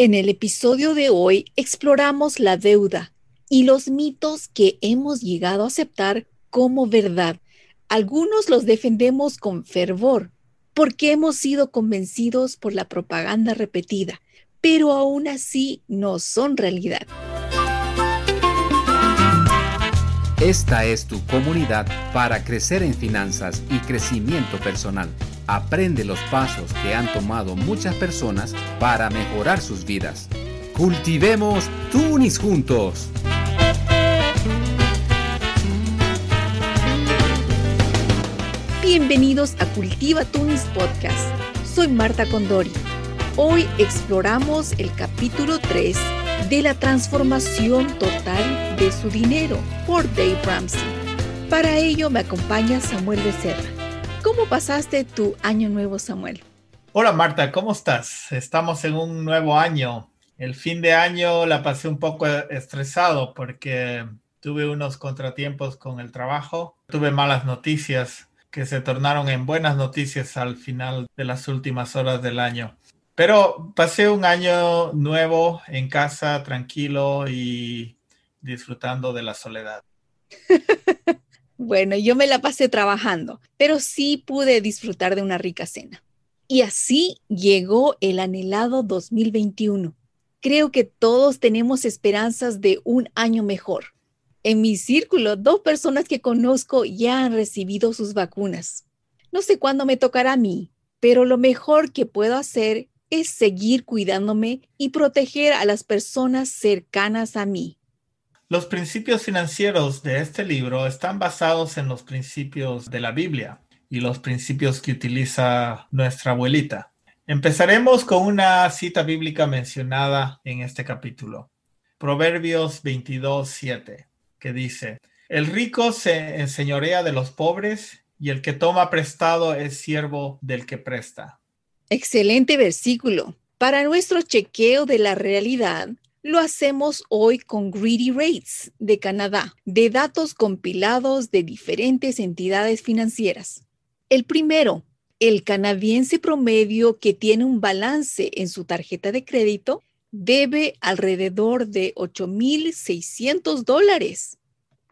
En el episodio de hoy exploramos la deuda y los mitos que hemos llegado a aceptar como verdad. Algunos los defendemos con fervor porque hemos sido convencidos por la propaganda repetida, pero aún así no son realidad. Esta es tu comunidad para crecer en finanzas y crecimiento personal. Aprende los pasos que han tomado muchas personas para mejorar sus vidas. Cultivemos Tunis juntos. Bienvenidos a Cultiva Tunis Podcast. Soy Marta Condori. Hoy exploramos el capítulo 3 de la transformación total de su dinero por Dave Ramsey. Para ello me acompaña Samuel Becerra. ¿Cómo pasaste tu año nuevo, Samuel? Hola Marta, ¿cómo estás? Estamos en un nuevo año. El fin de año la pasé un poco estresado porque tuve unos contratiempos con el trabajo, tuve malas noticias que se tornaron en buenas noticias al final de las últimas horas del año. Pero pasé un año nuevo en casa, tranquilo y disfrutando de la soledad. bueno, yo me la pasé trabajando, pero sí pude disfrutar de una rica cena. Y así llegó el anhelado 2021. Creo que todos tenemos esperanzas de un año mejor. En mi círculo, dos personas que conozco ya han recibido sus vacunas. No sé cuándo me tocará a mí, pero lo mejor que puedo hacer es seguir cuidándome y proteger a las personas cercanas a mí. Los principios financieros de este libro están basados en los principios de la Biblia y los principios que utiliza nuestra abuelita. Empezaremos con una cita bíblica mencionada en este capítulo. Proverbios 22, 7 que dice, el rico se enseñorea de los pobres y el que toma prestado es siervo del que presta. Excelente versículo. Para nuestro chequeo de la realidad, lo hacemos hoy con Greedy Rates de Canadá, de datos compilados de diferentes entidades financieras. El primero, el canadiense promedio que tiene un balance en su tarjeta de crédito debe alrededor de 8.600 dólares.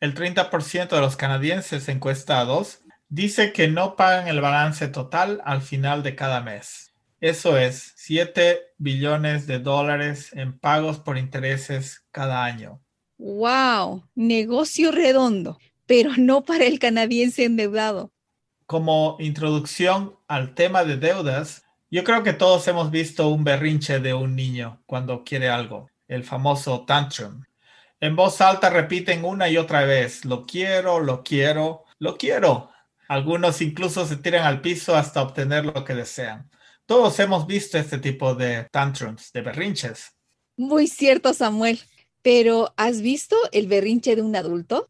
El 30% de los canadienses encuestados dice que no pagan el balance total al final de cada mes. Eso es 7 billones de dólares en pagos por intereses cada año. ¡Wow! Negocio redondo, pero no para el canadiense endeudado. Como introducción al tema de deudas, yo creo que todos hemos visto un berrinche de un niño cuando quiere algo, el famoso tantrum. En voz alta repiten una y otra vez, lo quiero, lo quiero, lo quiero. Algunos incluso se tiran al piso hasta obtener lo que desean. Todos hemos visto este tipo de tantrums, de berrinches. Muy cierto, Samuel. Pero ¿has visto el berrinche de un adulto?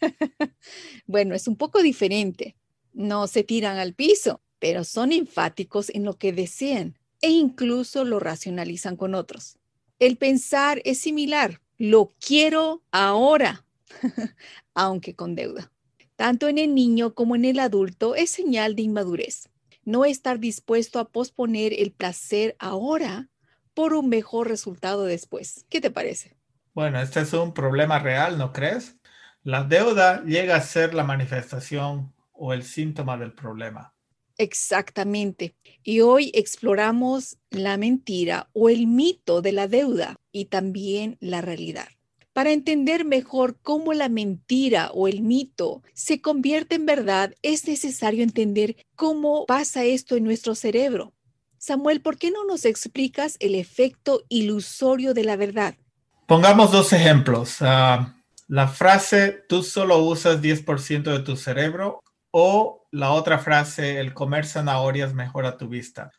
bueno, es un poco diferente. No se tiran al piso, pero son enfáticos en lo que desean e incluso lo racionalizan con otros. El pensar es similar, lo quiero ahora, aunque con deuda. Tanto en el niño como en el adulto es señal de inmadurez. No estar dispuesto a posponer el placer ahora por un mejor resultado después. ¿Qué te parece? Bueno, este es un problema real, ¿no crees? La deuda llega a ser la manifestación o el síntoma del problema. Exactamente. Y hoy exploramos la mentira o el mito de la deuda y también la realidad. Para entender mejor cómo la mentira o el mito se convierte en verdad, es necesario entender cómo pasa esto en nuestro cerebro. Samuel, ¿por qué no nos explicas el efecto ilusorio de la verdad? Pongamos dos ejemplos. Ah, la frase, tú solo usas 10% de tu cerebro o la otra frase, el comer zanahorias mejora tu vista.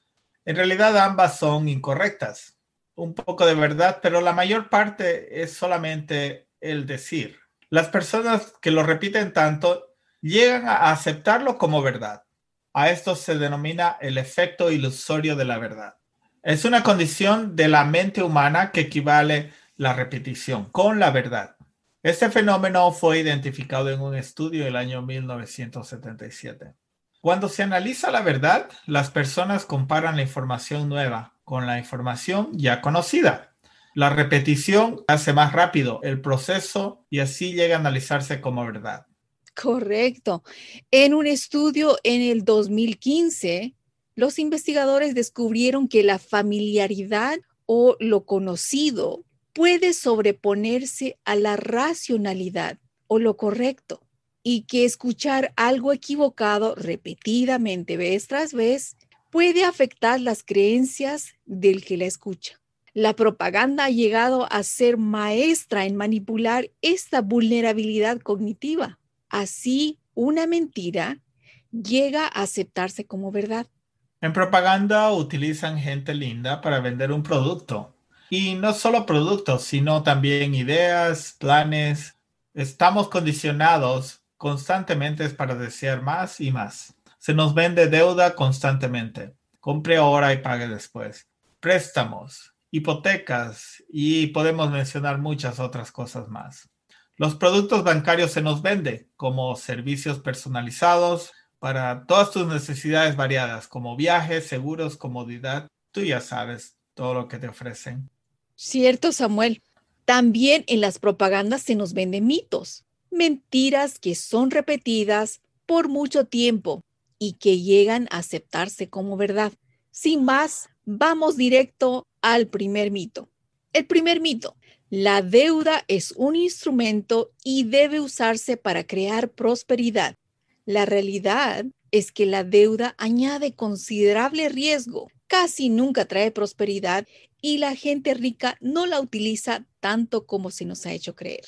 En realidad ambas son incorrectas. Un poco de verdad, pero la mayor parte es solamente el decir. Las personas que lo repiten tanto llegan a aceptarlo como verdad. A esto se denomina el efecto ilusorio de la verdad. Es una condición de la mente humana que equivale la repetición con la verdad. Este fenómeno fue identificado en un estudio el año 1977. Cuando se analiza la verdad, las personas comparan la información nueva con la información ya conocida. La repetición hace más rápido el proceso y así llega a analizarse como verdad. Correcto. En un estudio en el 2015, los investigadores descubrieron que la familiaridad o lo conocido puede sobreponerse a la racionalidad o lo correcto y que escuchar algo equivocado repetidamente vez tras vez puede afectar las creencias del que la escucha. La propaganda ha llegado a ser maestra en manipular esta vulnerabilidad cognitiva. Así, una mentira llega a aceptarse como verdad. En propaganda utilizan gente linda para vender un producto. Y no solo productos, sino también ideas, planes. Estamos condicionados constantemente para desear más y más. Se nos vende deuda constantemente. Compre ahora y pague después. Préstamos, hipotecas y podemos mencionar muchas otras cosas más. Los productos bancarios se nos venden como servicios personalizados para todas tus necesidades variadas, como viajes, seguros, comodidad. Tú ya sabes todo lo que te ofrecen. Cierto, Samuel. También en las propagandas se nos venden mitos mentiras que son repetidas por mucho tiempo y que llegan a aceptarse como verdad. Sin más, vamos directo al primer mito. El primer mito, la deuda es un instrumento y debe usarse para crear prosperidad. La realidad es que la deuda añade considerable riesgo, casi nunca trae prosperidad y la gente rica no la utiliza tanto como se nos ha hecho creer.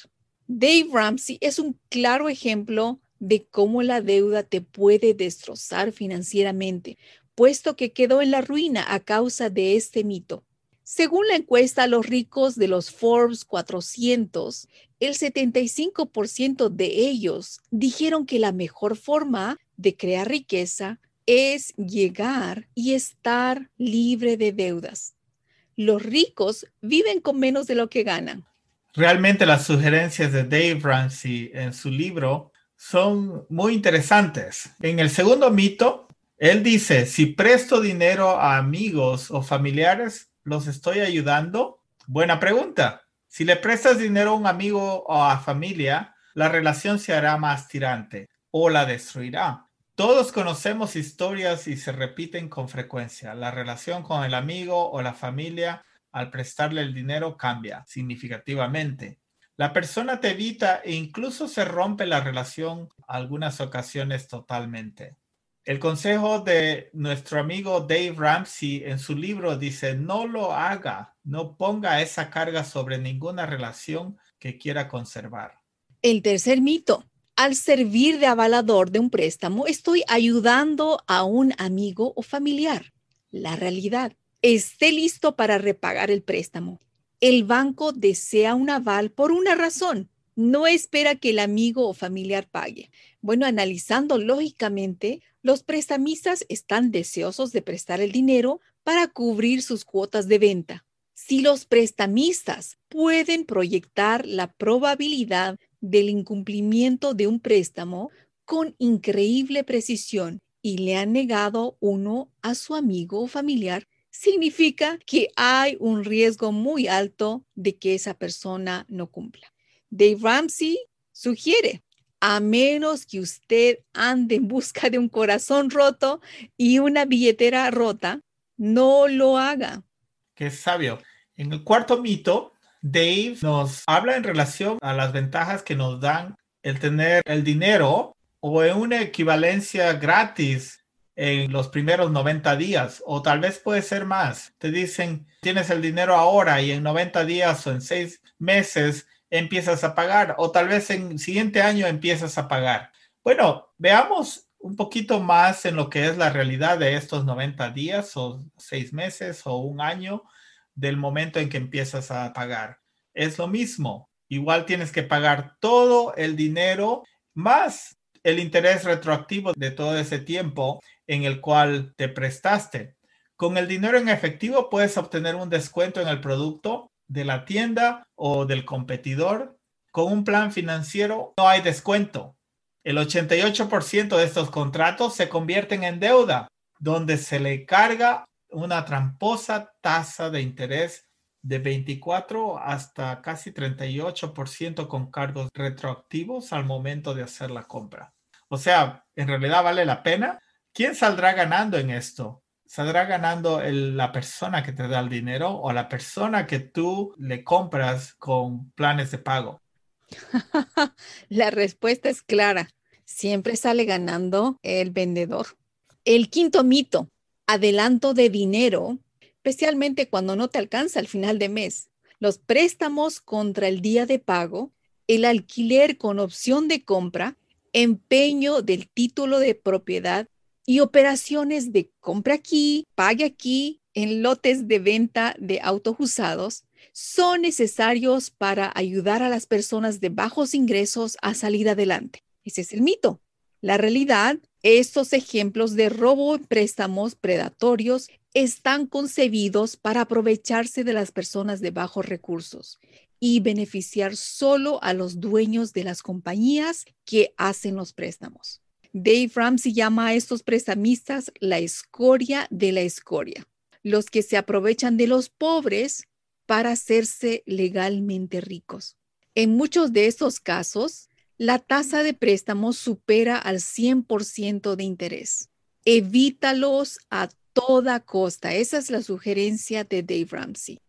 Dave Ramsey es un claro ejemplo de cómo la deuda te puede destrozar financieramente, puesto que quedó en la ruina a causa de este mito. Según la encuesta a los ricos de los Forbes 400, el 75% de ellos dijeron que la mejor forma de crear riqueza es llegar y estar libre de deudas. Los ricos viven con menos de lo que ganan. Realmente las sugerencias de Dave Ramsey en su libro son muy interesantes. En el segundo mito, él dice, si presto dinero a amigos o familiares, ¿los estoy ayudando? Buena pregunta. Si le prestas dinero a un amigo o a familia, la relación se hará más tirante o la destruirá. Todos conocemos historias y se repiten con frecuencia. La relación con el amigo o la familia al prestarle el dinero cambia significativamente. La persona te evita e incluso se rompe la relación algunas ocasiones totalmente. El consejo de nuestro amigo Dave Ramsey en su libro dice, no lo haga, no ponga esa carga sobre ninguna relación que quiera conservar. El tercer mito, al servir de avalador de un préstamo, estoy ayudando a un amigo o familiar. La realidad esté listo para repagar el préstamo. El banco desea un aval por una razón. No espera que el amigo o familiar pague. Bueno, analizando lógicamente, los prestamistas están deseosos de prestar el dinero para cubrir sus cuotas de venta. Si los prestamistas pueden proyectar la probabilidad del incumplimiento de un préstamo con increíble precisión y le han negado uno a su amigo o familiar, significa que hay un riesgo muy alto de que esa persona no cumpla. Dave Ramsey sugiere, a menos que usted ande en busca de un corazón roto y una billetera rota, no lo haga. Qué sabio. En el cuarto mito, Dave nos habla en relación a las ventajas que nos dan el tener el dinero o en una equivalencia gratis en los primeros 90 días o tal vez puede ser más. Te dicen, tienes el dinero ahora y en 90 días o en 6 meses empiezas a pagar o tal vez en siguiente año empiezas a pagar. Bueno, veamos un poquito más en lo que es la realidad de estos 90 días o 6 meses o un año del momento en que empiezas a pagar. Es lo mismo. Igual tienes que pagar todo el dinero más el interés retroactivo de todo ese tiempo en el cual te prestaste. Con el dinero en efectivo puedes obtener un descuento en el producto de la tienda o del competidor. Con un plan financiero no hay descuento. El 88% de estos contratos se convierten en deuda, donde se le carga una tramposa tasa de interés de 24 hasta casi 38% con cargos retroactivos al momento de hacer la compra. O sea, ¿en realidad vale la pena? ¿Quién saldrá ganando en esto? ¿Saldrá ganando la persona que te da el dinero o la persona que tú le compras con planes de pago? la respuesta es clara. Siempre sale ganando el vendedor. El quinto mito, adelanto de dinero, especialmente cuando no te alcanza al final de mes. Los préstamos contra el día de pago, el alquiler con opción de compra, empeño del título de propiedad y operaciones de compra aquí, pague aquí en lotes de venta de autos usados son necesarios para ayudar a las personas de bajos ingresos a salir adelante. Ese es el mito. La realidad, estos ejemplos de robo en préstamos predatorios están concebidos para aprovecharse de las personas de bajos recursos y beneficiar solo a los dueños de las compañías que hacen los préstamos. Dave Ramsey llama a estos prestamistas la escoria de la escoria, los que se aprovechan de los pobres para hacerse legalmente ricos. En muchos de estos casos, la tasa de préstamos supera al 100% de interés. Evítalos a toda costa. Esa es la sugerencia de Dave Ramsey.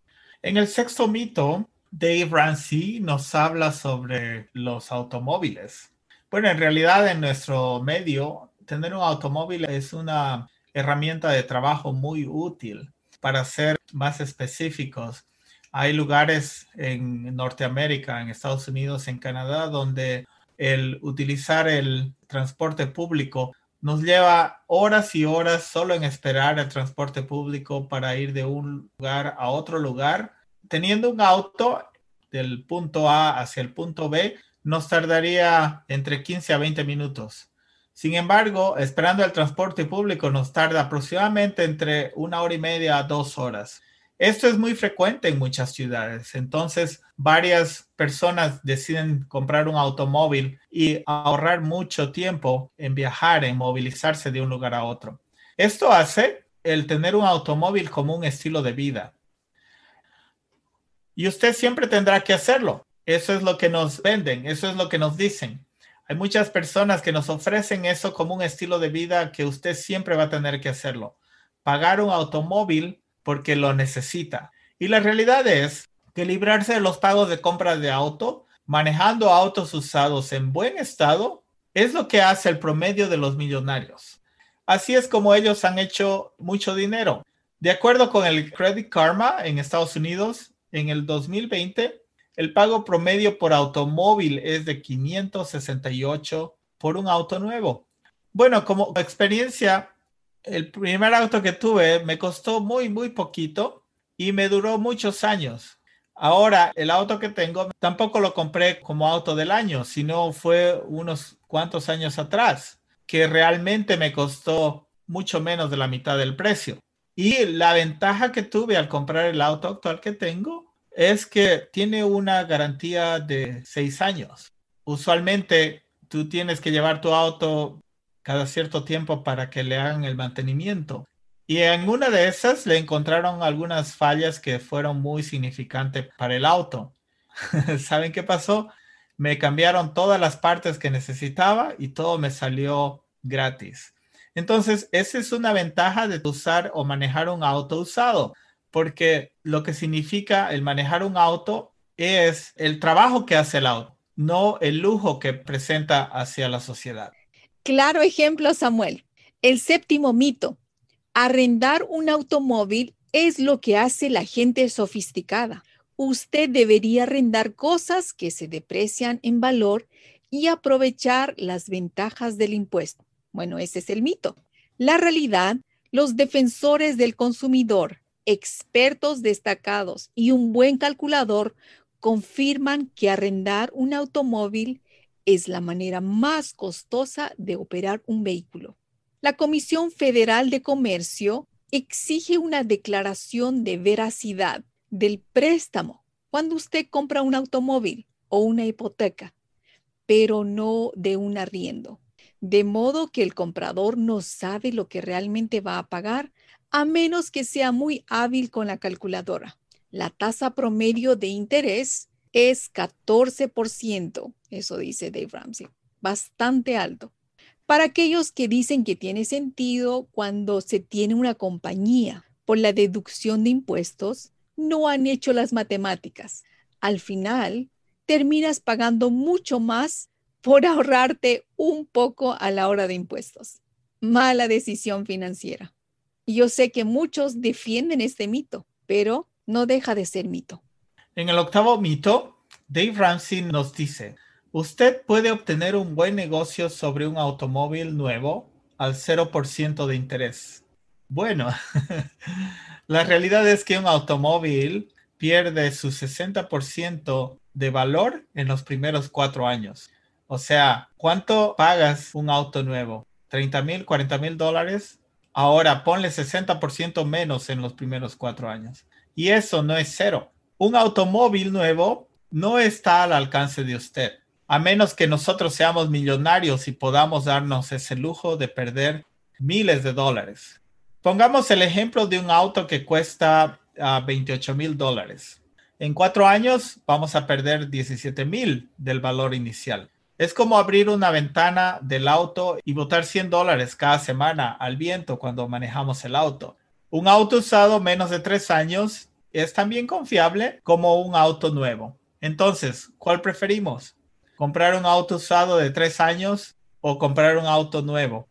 En el sexto mito, Dave Ramsey nos habla sobre los automóviles. Bueno, en realidad en nuestro medio, tener un automóvil es una herramienta de trabajo muy útil para ser más específicos. Hay lugares en Norteamérica, en Estados Unidos, en Canadá, donde el utilizar el transporte público nos lleva horas y horas solo en esperar el transporte público para ir de un lugar a otro lugar. Teniendo un auto del punto A hacia el punto B, nos tardaría entre 15 a 20 minutos. Sin embargo, esperando el transporte público nos tarda aproximadamente entre una hora y media a dos horas. Esto es muy frecuente en muchas ciudades. Entonces, varias personas deciden comprar un automóvil y ahorrar mucho tiempo en viajar, en movilizarse de un lugar a otro. Esto hace el tener un automóvil como un estilo de vida. Y usted siempre tendrá que hacerlo. Eso es lo que nos venden, eso es lo que nos dicen. Hay muchas personas que nos ofrecen eso como un estilo de vida que usted siempre va a tener que hacerlo. Pagar un automóvil porque lo necesita. Y la realidad es que librarse de los pagos de compra de auto, manejando autos usados en buen estado, es lo que hace el promedio de los millonarios. Así es como ellos han hecho mucho dinero. De acuerdo con el Credit Karma en Estados Unidos, en el 2020, el pago promedio por automóvil es de 568 por un auto nuevo. Bueno, como experiencia, el primer auto que tuve me costó muy, muy poquito y me duró muchos años. Ahora, el auto que tengo tampoco lo compré como auto del año, sino fue unos cuantos años atrás, que realmente me costó mucho menos de la mitad del precio. Y la ventaja que tuve al comprar el auto actual que tengo es que tiene una garantía de seis años. Usualmente tú tienes que llevar tu auto cada cierto tiempo para que le hagan el mantenimiento. Y en una de esas le encontraron algunas fallas que fueron muy significantes para el auto. ¿Saben qué pasó? Me cambiaron todas las partes que necesitaba y todo me salió gratis. Entonces, esa es una ventaja de usar o manejar un auto usado, porque lo que significa el manejar un auto es el trabajo que hace el auto, no el lujo que presenta hacia la sociedad. Claro ejemplo, Samuel. El séptimo mito. Arrendar un automóvil es lo que hace la gente sofisticada. Usted debería arrendar cosas que se deprecian en valor y aprovechar las ventajas del impuesto. Bueno, ese es el mito. La realidad, los defensores del consumidor, expertos destacados y un buen calculador confirman que arrendar un automóvil es la manera más costosa de operar un vehículo. La Comisión Federal de Comercio exige una declaración de veracidad del préstamo cuando usted compra un automóvil o una hipoteca. pero no de un arriendo. De modo que el comprador no sabe lo que realmente va a pagar a menos que sea muy hábil con la calculadora. La tasa promedio de interés es 14%, eso dice Dave Ramsey, bastante alto. Para aquellos que dicen que tiene sentido cuando se tiene una compañía por la deducción de impuestos, no han hecho las matemáticas. Al final, terminas pagando mucho más por ahorrarte un poco a la hora de impuestos. Mala decisión financiera. Yo sé que muchos defienden este mito, pero no deja de ser mito. En el octavo mito, Dave Ramsey nos dice, usted puede obtener un buen negocio sobre un automóvil nuevo al 0% de interés. Bueno, la realidad es que un automóvil pierde su 60% de valor en los primeros cuatro años. O sea, ¿cuánto pagas un auto nuevo? ¿30 mil, 40 mil dólares? Ahora ponle 60% menos en los primeros cuatro años. Y eso no es cero. Un automóvil nuevo no está al alcance de usted, a menos que nosotros seamos millonarios y podamos darnos ese lujo de perder miles de dólares. Pongamos el ejemplo de un auto que cuesta 28 ah, mil dólares. En cuatro años vamos a perder 17 mil del valor inicial. Es como abrir una ventana del auto y botar 100 dólares cada semana al viento cuando manejamos el auto. Un auto usado menos de tres años es tan bien confiable como un auto nuevo. Entonces, ¿cuál preferimos? ¿Comprar un auto usado de tres años o comprar un auto nuevo?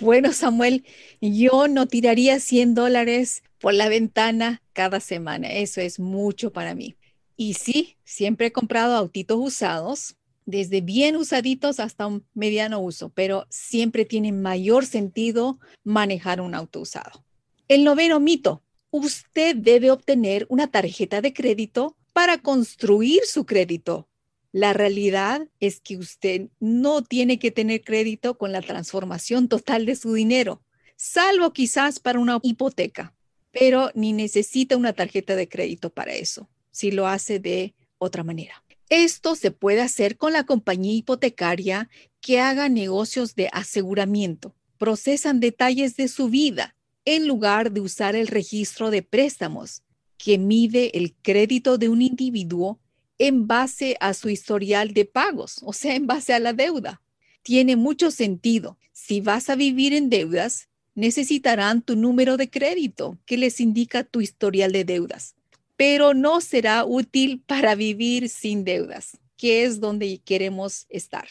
Bueno, Samuel, yo no tiraría 100 dólares por la ventana cada semana. Eso es mucho para mí. Y sí, siempre he comprado autitos usados desde bien usaditos hasta un mediano uso, pero siempre tiene mayor sentido manejar un auto usado. El noveno mito, usted debe obtener una tarjeta de crédito para construir su crédito. La realidad es que usted no tiene que tener crédito con la transformación total de su dinero, salvo quizás para una hipoteca, pero ni necesita una tarjeta de crédito para eso, si lo hace de otra manera. Esto se puede hacer con la compañía hipotecaria que haga negocios de aseguramiento. Procesan detalles de su vida en lugar de usar el registro de préstamos que mide el crédito de un individuo en base a su historial de pagos, o sea, en base a la deuda. Tiene mucho sentido. Si vas a vivir en deudas, necesitarán tu número de crédito que les indica tu historial de deudas pero no será útil para vivir sin deudas, que es donde queremos estar.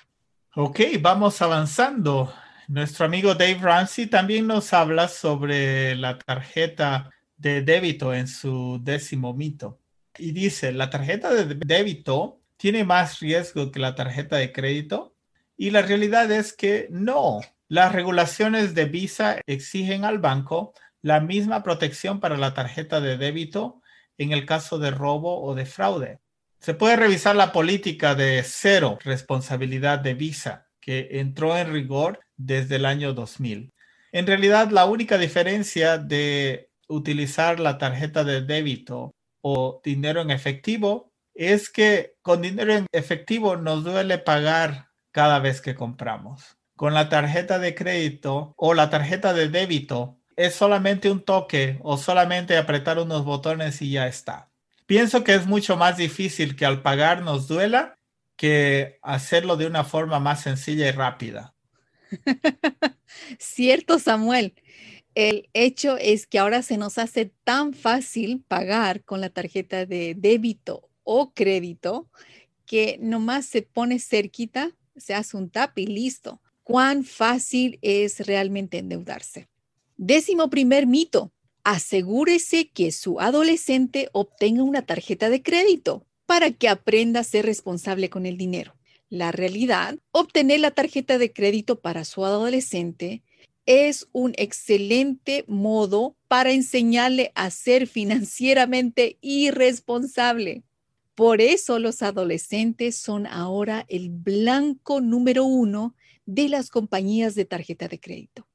Ok, vamos avanzando. Nuestro amigo Dave Ramsey también nos habla sobre la tarjeta de débito en su décimo mito. Y dice, la tarjeta de débito tiene más riesgo que la tarjeta de crédito. Y la realidad es que no. Las regulaciones de Visa exigen al banco la misma protección para la tarjeta de débito en el caso de robo o de fraude. Se puede revisar la política de cero responsabilidad de Visa, que entró en rigor desde el año 2000. En realidad, la única diferencia de utilizar la tarjeta de débito o dinero en efectivo es que con dinero en efectivo nos duele pagar cada vez que compramos. Con la tarjeta de crédito o la tarjeta de débito es solamente un toque o solamente apretar unos botones y ya está. Pienso que es mucho más difícil que al pagar nos duela que hacerlo de una forma más sencilla y rápida. Cierto, Samuel. El hecho es que ahora se nos hace tan fácil pagar con la tarjeta de débito o crédito que nomás se pone cerquita, se hace un tap y listo. Cuán fácil es realmente endeudarse. Décimo primer mito. Asegúrese que su adolescente obtenga una tarjeta de crédito para que aprenda a ser responsable con el dinero. La realidad, obtener la tarjeta de crédito para su adolescente es un excelente modo para enseñarle a ser financieramente irresponsable. Por eso los adolescentes son ahora el blanco número uno de las compañías de tarjeta de crédito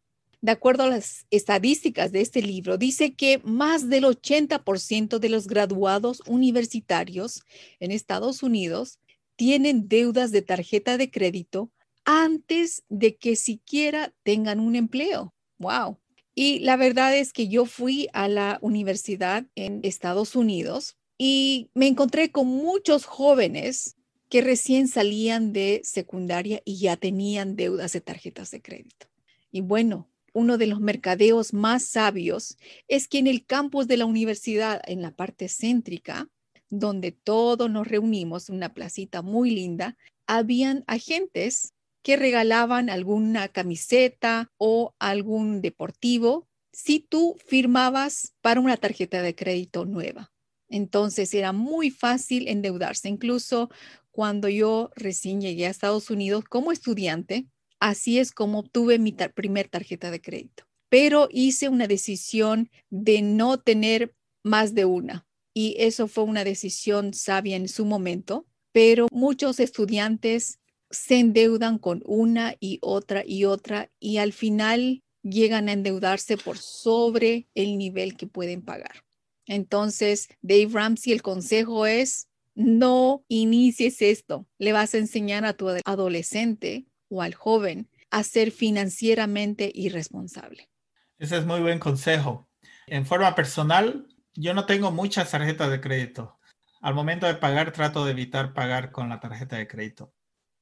de acuerdo a las estadísticas de este libro, dice que más del 80% de los graduados universitarios en Estados Unidos tienen deudas de tarjeta de crédito antes de que siquiera tengan un empleo. ¡Wow! Y la verdad es que yo fui a la universidad en Estados Unidos y me encontré con muchos jóvenes que recién salían de secundaria y ya tenían deudas de tarjetas de crédito. Y bueno, uno de los mercadeos más sabios es que en el campus de la universidad, en la parte céntrica, donde todos nos reunimos, una placita muy linda, habían agentes que regalaban alguna camiseta o algún deportivo si tú firmabas para una tarjeta de crédito nueva. Entonces era muy fácil endeudarse. Incluso cuando yo recién llegué a Estados Unidos como estudiante, así es como obtuve mi primer tarjeta de crédito. Pero hice una decisión de no tener más de una. Y eso fue una decisión sabia en su momento. Pero muchos estudiantes se endeudan con una y otra y otra y al final llegan a endeudarse por sobre el nivel que pueden pagar. Entonces, Dave Ramsey, el consejo es, no inicies esto. Le vas a enseñar a tu adolescente o al joven a ser financieramente irresponsable. Ese es muy buen consejo. En forma personal, yo no tengo muchas tarjetas de crédito. Al momento de pagar, trato de evitar pagar con la tarjeta de crédito.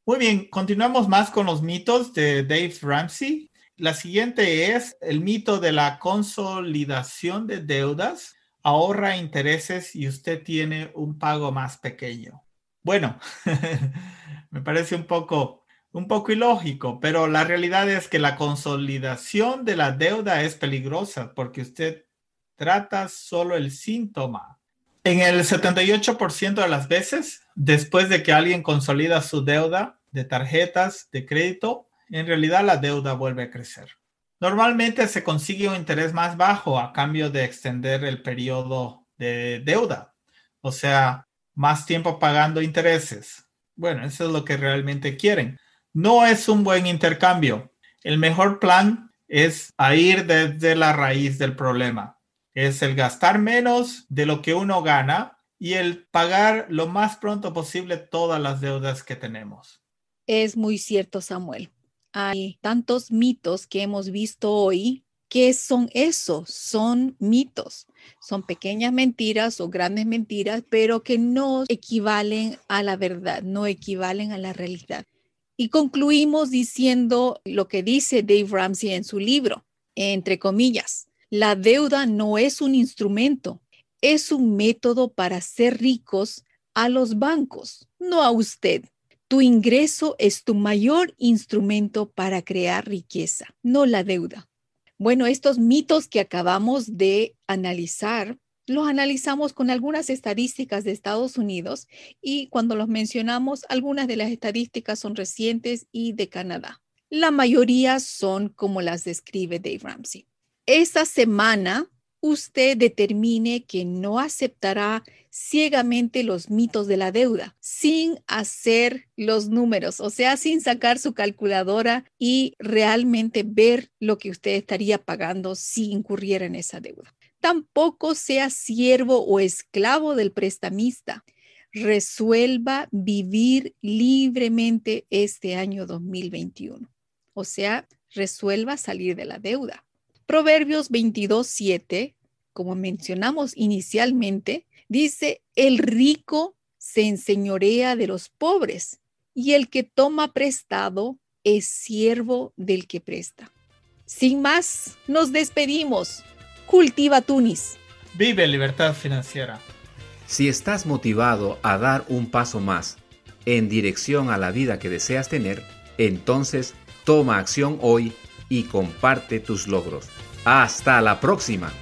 Muy bien, continuamos más con los mitos de Dave Ramsey. La siguiente es el mito de la consolidación de deudas. Ahorra intereses y usted tiene un pago más pequeño. Bueno, me parece un poco, un poco ilógico, pero la realidad es que la consolidación de la deuda es peligrosa porque usted trata solo el síntoma. En el 78% de las veces, después de que alguien consolida su deuda, de tarjetas de crédito, en realidad la deuda vuelve a crecer. Normalmente se consigue un interés más bajo a cambio de extender el periodo de deuda, o sea, más tiempo pagando intereses. Bueno, eso es lo que realmente quieren. No es un buen intercambio. El mejor plan es ir desde la raíz del problema. Es el gastar menos de lo que uno gana y el pagar lo más pronto posible todas las deudas que tenemos. Es muy cierto, Samuel. Hay tantos mitos que hemos visto hoy que son eso, son mitos, son pequeñas mentiras o grandes mentiras, pero que no equivalen a la verdad, no equivalen a la realidad. Y concluimos diciendo lo que dice Dave Ramsey en su libro, entre comillas, la deuda no es un instrumento, es un método para ser ricos a los bancos, no a usted. Tu ingreso es tu mayor instrumento para crear riqueza, no la deuda. Bueno, estos mitos que acabamos de analizar, los analizamos con algunas estadísticas de Estados Unidos y cuando los mencionamos, algunas de las estadísticas son recientes y de Canadá. La mayoría son como las describe Dave Ramsey. Esta semana usted determine que no aceptará ciegamente los mitos de la deuda sin hacer los números, o sea, sin sacar su calculadora y realmente ver lo que usted estaría pagando si incurriera en esa deuda. Tampoco sea siervo o esclavo del prestamista. Resuelva vivir libremente este año 2021. O sea, resuelva salir de la deuda. Proverbios 22.7, como mencionamos inicialmente, dice, el rico se enseñorea de los pobres y el que toma prestado es siervo del que presta. Sin más, nos despedimos. Cultiva Tunis. Vive libertad financiera. Si estás motivado a dar un paso más en dirección a la vida que deseas tener, entonces toma acción hoy y comparte tus logros. Hasta la próxima.